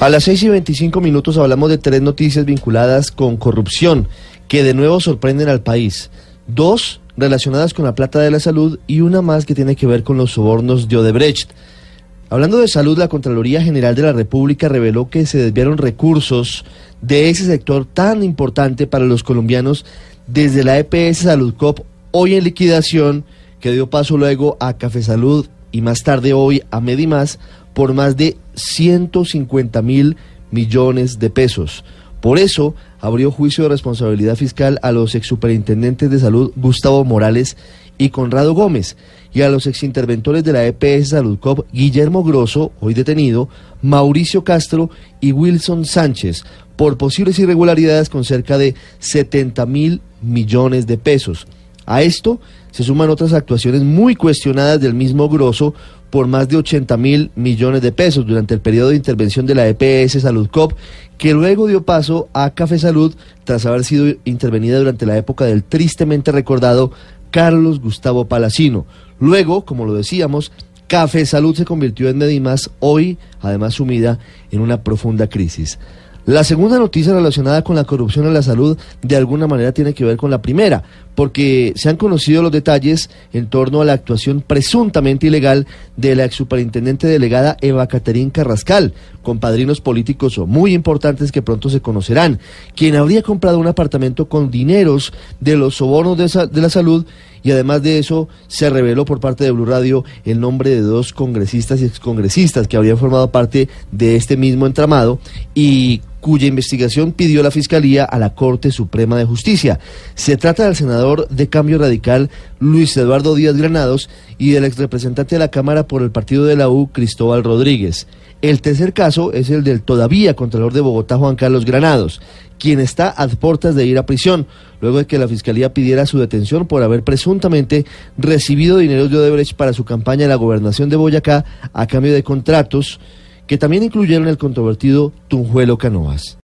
A las 6 y 25 minutos hablamos de tres noticias vinculadas con corrupción que de nuevo sorprenden al país. Dos relacionadas con la plata de la salud y una más que tiene que ver con los sobornos de Odebrecht. Hablando de salud, la Contraloría General de la República reveló que se desviaron recursos de ese sector tan importante para los colombianos desde la EPS Salud Cop, hoy en liquidación, que dio paso luego a Café Salud y más tarde hoy a Medimás por más de 150 mil millones de pesos. Por eso abrió juicio de responsabilidad fiscal a los exsuperintendentes de salud Gustavo Morales y Conrado Gómez y a los exinterventores de la EPS Salud Cop Guillermo Grosso, hoy detenido, Mauricio Castro y Wilson Sánchez por posibles irregularidades con cerca de 70 mil millones de pesos. A esto se suman otras actuaciones muy cuestionadas del mismo Grosso por más de 80 mil millones de pesos durante el periodo de intervención de la EPS Salud Cop, que luego dio paso a Café Salud tras haber sido intervenida durante la época del tristemente recordado Carlos Gustavo Palacino. Luego, como lo decíamos, Café Salud se convirtió en Medimas, hoy además sumida en una profunda crisis. La segunda noticia relacionada con la corrupción en la salud de alguna manera tiene que ver con la primera, porque se han conocido los detalles en torno a la actuación presuntamente ilegal de la ex superintendente delegada Eva Caterín Carrascal, con padrinos políticos muy importantes que pronto se conocerán, quien habría comprado un apartamento con dineros de los sobornos de, de la salud y además de eso se reveló por parte de Blue Radio el nombre de dos congresistas y excongresistas que habrían formado parte de este mismo entramado y cuya investigación pidió la Fiscalía a la Corte Suprema de Justicia. Se trata del senador de Cambio Radical Luis Eduardo Díaz Granados y del exrepresentante de la Cámara por el partido de la U, Cristóbal Rodríguez. El tercer caso es el del todavía Contralor de Bogotá, Juan Carlos Granados, quien está a puertas de ir a prisión, luego de que la Fiscalía pidiera su detención por haber presuntamente recibido dinero de Odebrecht para su campaña en la gobernación de Boyacá a cambio de contratos que también incluyeron el controvertido Tunjuelo Canoas.